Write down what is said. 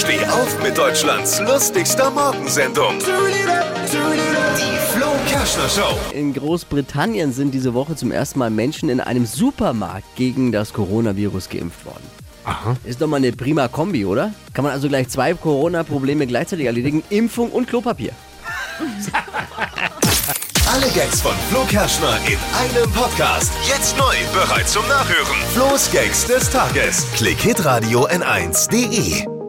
Steh auf mit Deutschlands lustigster Morgensendung. Die Flo Kerschner Show. In Großbritannien sind diese Woche zum ersten Mal Menschen in einem Supermarkt gegen das Coronavirus geimpft worden. Aha. Ist doch mal eine prima Kombi, oder? Kann man also gleich zwei Corona-Probleme gleichzeitig erledigen: Impfung und Klopapier. Alle Gags von Flo Kerschner in einem Podcast. Jetzt neu, bereit zum Nachhören. Flo's Gags des Tages. Klick Hitradio N1.de.